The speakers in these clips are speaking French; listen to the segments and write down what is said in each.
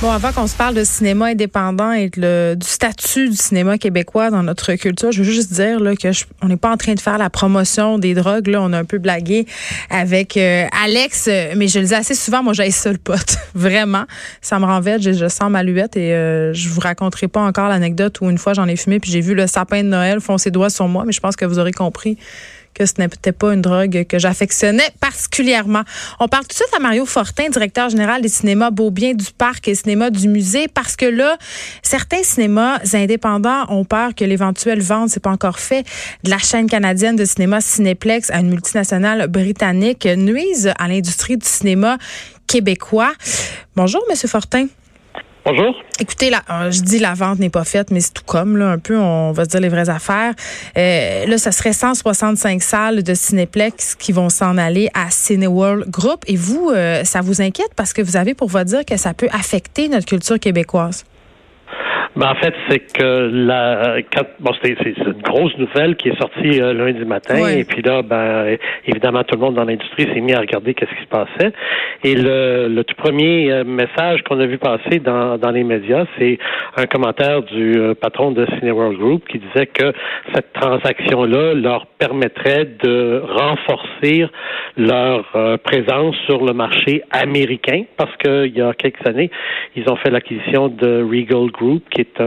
Bon, avant qu'on se parle de cinéma indépendant et le, du statut du cinéma québécois dans notre culture, je veux juste dire là, que on n'est pas en train de faire la promotion des drogues. Là, on a un peu blagué avec euh, Alex, mais je le dis assez souvent, moi j'ai seul pote. Vraiment, ça me renverse, je, je sens ma luette et euh, je vous raconterai pas encore l'anecdote où une fois j'en ai fumé puis j'ai vu le sapin de Noël foncer doigts sur moi, mais je pense que vous aurez compris que ce n'était pas une drogue que j'affectionnais particulièrement. On parle tout de suite à Mario Fortin, directeur général des cinémas Beaubien du Parc et cinéma du musée, parce que là, certains cinémas indépendants ont peur que l'éventuelle vente, c'est pas encore fait, de la chaîne canadienne de cinéma Cinéplex à une multinationale britannique nuise à l'industrie du cinéma québécois. Bonjour, Monsieur Fortin. Bonjour. Écoutez, la, euh, je dis la vente n'est pas faite, mais c'est tout comme, là, un peu, on va se dire les vraies affaires. Euh, là, ce serait 165 salles de Cinéplex qui vont s'en aller à Cineworld Group. Et vous, euh, ça vous inquiète parce que vous avez pour vous dire que ça peut affecter notre culture québécoise? Ben, en fait, c'est que la quand, bon, c'est une grosse nouvelle qui est sortie euh, lundi matin, et puis là, ben évidemment, tout le monde dans l'industrie s'est mis à regarder qu'est-ce qui se passait. Et le, le tout premier euh, message qu'on a vu passer dans, dans les médias, c'est un commentaire du euh, patron de Cineworld Group qui disait que cette transaction-là leur permettrait de renforcer leur présence sur le marché américain, parce qu'il y a quelques années, ils ont fait l'acquisition de Regal Group, qui est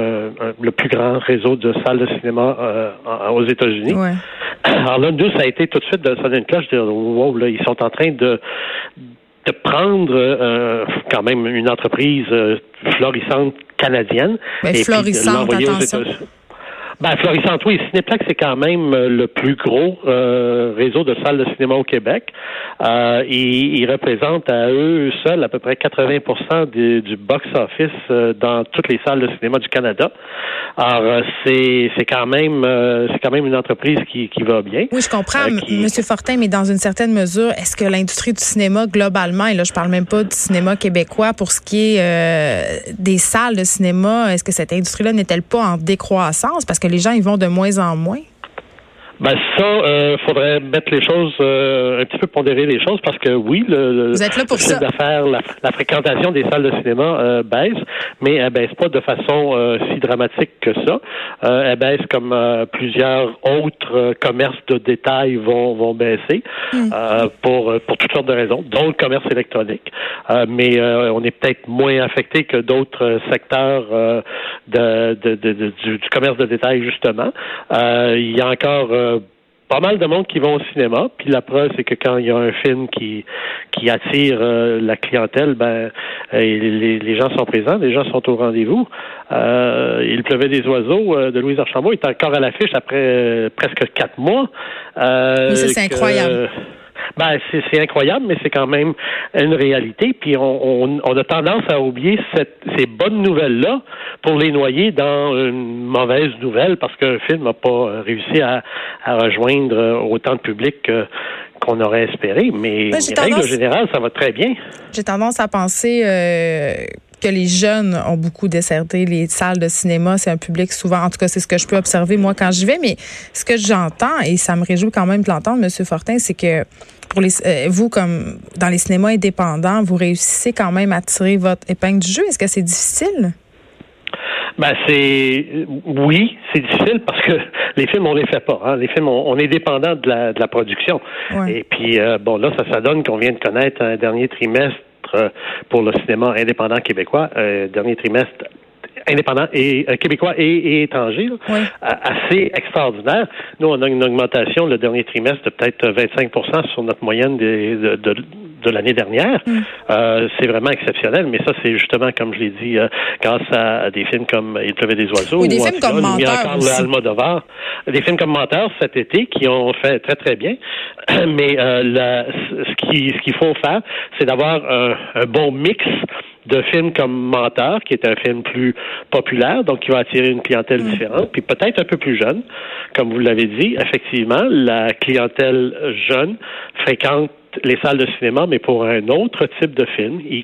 le plus grand réseau de salles de cinéma euh, aux États-Unis. Alors là, nous, ça a été tout de suite de sonner une cloche, de dire, wow, là, ils sont en train de de prendre euh, quand même une entreprise euh, florissante canadienne. Mais florissante, attention. Ben, florissante, oui. Cinéplex, c'est quand même euh, le plus gros euh, réseau de salles de cinéma au Québec. Euh, ils, ils, représentent à eux seuls à peu près 80 du, du box-office euh, dans toutes les salles de cinéma du Canada. Alors, c'est, c'est quand même c'est quand même une entreprise qui, qui va bien. Oui, je comprends, Monsieur Fortin, mais dans une certaine mesure, est-ce que l'industrie du cinéma globalement, et là je parle même pas du cinéma québécois, pour ce qui est des salles de cinéma, est-ce que cette industrie-là n'est-elle pas en décroissance? Parce que les gens y vont de moins en moins? Ben ça, euh, faudrait mettre les choses euh, un petit peu pondérer les choses parce que oui, le, Vous êtes là pour chiffre d'affaires, la, la, fréquentation des salles de cinéma euh, baisse, mais elle baisse pas de façon euh, si dramatique que ça. Euh, elle baisse comme euh, plusieurs autres commerces de détail vont vont baisser hmm. pour pour toutes sortes de raisons, dont le commerce électronique. mais on est peut-être moins affecté que d'autres secteurs de, de, de, du, du, commerce de détail justement. il y a encore euh, pas mal de monde qui vont au cinéma. Puis la preuve, c'est que quand il y a un film qui qui attire euh, la clientèle, ben euh, les, les, gens sont présents, les gens sont au rendez-vous. il pleuvait des oiseaux de Louise Archambault est encore à l'affiche après presque quatre mois. c'est incroyable. Ben, c'est incroyable, mais c'est quand même une réalité. Puis on, on, on a tendance à oublier cette, ces bonnes nouvelles-là pour les noyer dans une mauvaise nouvelle parce qu'un film n'a pas réussi à, à, rejoindre autant de public que qu'on aurait espéré, mais ben, en règle générale, ça va très bien. J'ai tendance à penser euh, que les jeunes ont beaucoup desserté les salles de cinéma. C'est un public souvent, en tout cas, c'est ce que je peux observer moi quand j'y vais. Mais ce que j'entends, et ça me réjouit quand même de l'entendre, M. Fortin, c'est que pour les, euh, vous, comme dans les cinémas indépendants, vous réussissez quand même à tirer votre épingle du jeu. Est-ce que c'est difficile? Ben c'est oui, c'est difficile parce que les films on les fait pas. Hein. Les films on, est dépendant de la, de la production. Et puis euh, bon là ça ça donne qu'on vient de connaître un dernier trimestre pour le cinéma indépendant québécois, euh, dernier trimestre indépendants et euh, québécois et, étrangers, assez extraordinaire. Nous, on a une augmentation le dernier trimestre de peut-être 25 sur notre moyenne de, de, de, l'année dernière. Mm. Euh, c'est vraiment exceptionnel, mais ça, c'est justement, comme je l'ai dit, euh, grâce à, des films comme Il pleuvait des oiseaux ou des films comme Almodovar. Des films comme Menteur cet été qui ont fait très, très bien. Mais euh, ce qu'il ce qu'il faut faire, c'est d'avoir un, un bon mix de films comme Menteur, qui est un film plus populaire, donc qui va attirer une clientèle mm. différente, puis peut-être un peu plus jeune. Comme vous l'avez dit, effectivement, la clientèle jeune fréquente les salles de cinéma, mais pour un autre type de film. Ils,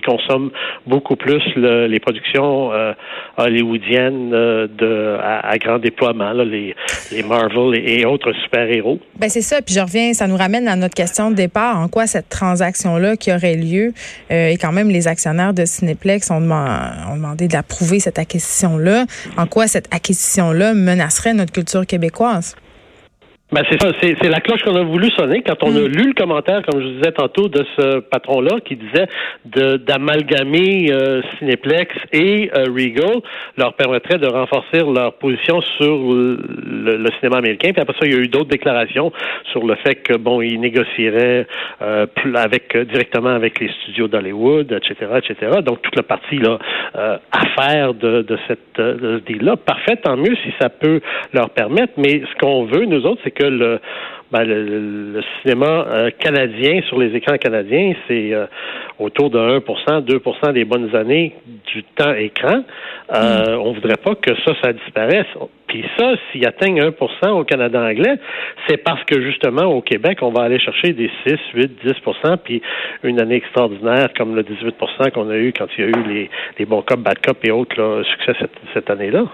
consomment beaucoup plus les productions euh, hollywoodiennes euh, à, grand déploiement, les, les Marvel et, autres super-héros. Ben c'est ça. Puis je reviens, ça nous ramène à notre question de départ. En quoi cette transaction-là qui aurait lieu, euh, et quand même les actionnaires de Cinéplex ont, ont demandé d'approuver cette acquisition-là, en quoi cette acquisition-là menacerait notre culture québécoise? Ben c'est ça, c'est, la cloche qu'on a voulu sonner quand on a mm. lu le commentaire, comme je disais tantôt, de ce patron-là qui disait de, d'amalgamer euh, Cineplex et euh, Regal leur permettrait de renforcer leur position sur le, cinéma américain. Puis après ça, il y a eu d'autres déclarations sur le fait que bon, ils négocieraient euh, avec directement avec les studios d'Hollywood, etc., etc. Donc toute la partie là affaire de, de cette de ce deal-là, parfait, tant mieux si ça peut leur permettre. Mais ce qu'on veut nous autres, c'est que ben, le, le, cinéma euh, canadien sur les écrans canadiens, c'est euh, autour de 1% 2% des bonnes années du temps écran. Euh, mm. On voudrait pas que ça, ça disparaisse. Puis ça, s'il atteigne 1% au Canada anglais, c'est parce que justement, au Québec, on va aller chercher des 6, 8, 10% puis une année extraordinaire comme le 18% qu'on a eu quand il y a eu les, les bons cop, bad cop et autres succès cette, cette année-là.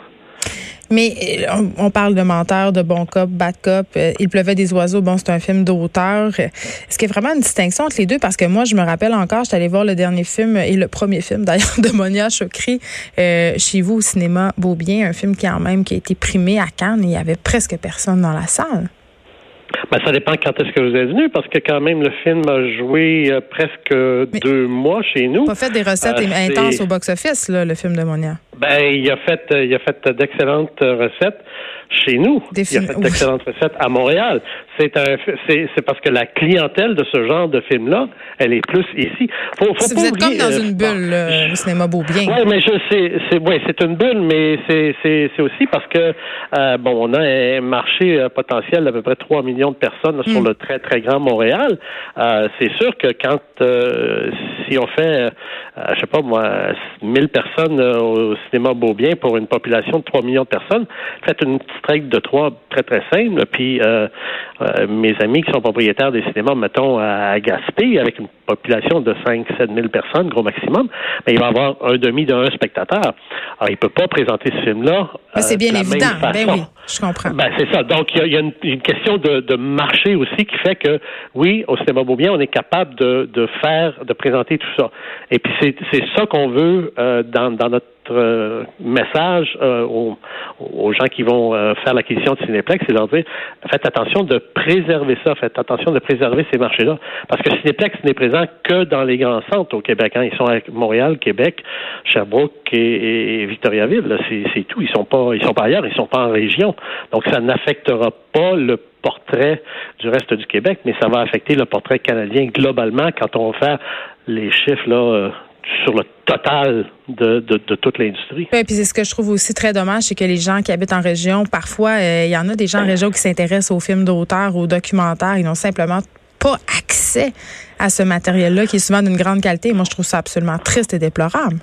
Mais euh, on, parle de menteur, de bon cop, bad cop. Euh, Il pleuvait des oiseaux. Bon, c'est un film d'auteur. Est-ce qu'il y a vraiment une distinction entre les deux? Parce que moi, je me rappelle encore, j'étais allée voir le dernier film et le premier film d'ailleurs de Monia Chokri euh, chez vous au cinéma Beaubien, un film qui a même qui a été primé à Cannes et il y avait presque personne dans la salle. Ben, ça dépend quand est-ce que vous êtes venu, parce que quand même, le film a joué presque deux mois chez nous. Pas fait des recettes intenses au box-office, le film de Monia. Ben, il a fait, il a fait d'excellentes recettes chez nous. il a fait d'excellentes recettes à Montréal. C'est un, c'est, parce que la clientèle de ce genre de film-là, elle est plus ici. Faut, faut vous êtes comme dans euh, une bulle, le cinéma beau bien. Oui, mais je sais, c'est, ouais, c'est une bulle, mais c'est, c'est, c'est aussi parce que euh, bon, on a un marché euh, potentiel d'à peu près 3 millions de personnes sur mm. le très très grand Montréal. c'est sûr que quand si on fait, je sais pas moi, 1000 personnes au cinéma Beaubien pour une population de 3 millions de personnes. Faites une petite règle de trois très, très simple. Puis euh, euh, mes amis qui sont propriétaires des cinémas, mettons, à Gaspé, avec une population de 5 7 000 personnes, gros maximum, mais il va avoir un demi d'un spectateur. Alors, il ne peut pas présenter ce film-là. c'est euh, bien évident. Ben oui, je comprends. Ben, c'est ça. Donc, il y a, une, question de, marché aussi qui fait que, oui, au cinéma Beaubien, on est capable de, de faire, de présenter tout ça. Et puis, c'est ça qu'on veut dans, dans notre euh, message euh, aux, aux, gens qui vont euh, faire l'acquisition de Cinéplex, c'est leur dire faites attention de préserver ça, faites attention de préserver ces marchés-là. Parce que Cinéplex n'est présent que dans les grands centres au Québec. Hein. Ils sont à Montréal, Québec, Sherbrooke et, et Victoriaville. C'est tout. Ils sont pas ils sont pas ailleurs, ils sont pas en région. Donc ça n'affectera pas le portrait du reste du Québec, mais ça va affecter le portrait canadien globalement quand on va faire les chiffres là sur le total de, de, toute l'industrie. Oui, puis c'est ce que je trouve aussi très dommage, c'est que les gens qui habitent en région, parfois, euh, il y en a des gens en région qui s'intéressent aux films d'auteur, aux documentaires, ils n'ont simplement pas accès à ce matériel-là qui est souvent d'une grande qualité. Moi, je trouve ça absolument triste et déplorable.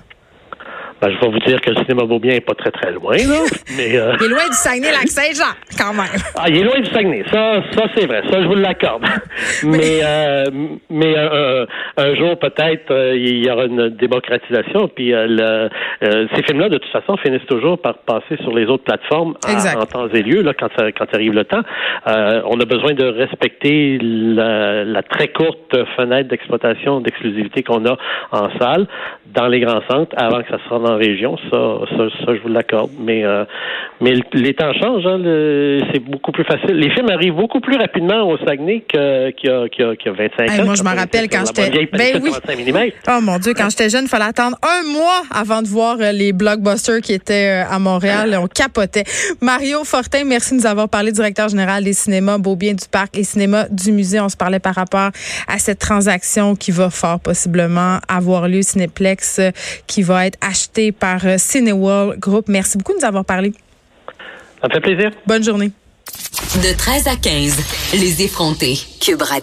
Ben, je vais vous dire que le cinéma Beaubien n'est pas très, très loin, là. Mais, euh, Il est loin du Saguenay-Lac-Saint-Jean, quand même. Ah, il est loin du Saguenay. Ça, ça c'est vrai. Ça, je vous l'accorde. mais euh, mais euh, un jour, peut-être, il y aura une démocratisation. Puis le, ces films-là, de toute façon, finissent toujours par passer sur les autres plateformes en, temps et lieu, là, quand, ça, quand arrive le temps. on a besoin de respecter la, la très courte fenêtre d'exploitation, d'exclusivité qu'on a en salle, dans les grands centres, avant que ça se rende en région, ça, ça, ça je vous l'accorde. Mais, euh, mais les temps changent, hein, c'est beaucoup plus facile. Les films arrivent beaucoup plus rapidement au Saguenay qu'il y, a, qu'il y, a, 25 ans. Moi, je me rappelle quand j'étais. Ben oui. Oh mon Dieu, quand j'étais jeune, il fallait attendre un mois avant de voir euh, les blockbusters qui étaient euh, à Montréal. On capotait. Mario Fortin, merci de nous avoir parlé, directeur général des cinémas Beaubien du Parc et cinéma du musée. On se parlait par rapport à cette transaction qui va fort possiblement avoir lieu, Cinéplex, qui va être par euh, Cineworld Group. Merci beaucoup de nous avoir parlé. Ça me fait plaisir. Bonne journée. De 13 à 15, les effrontés. Cube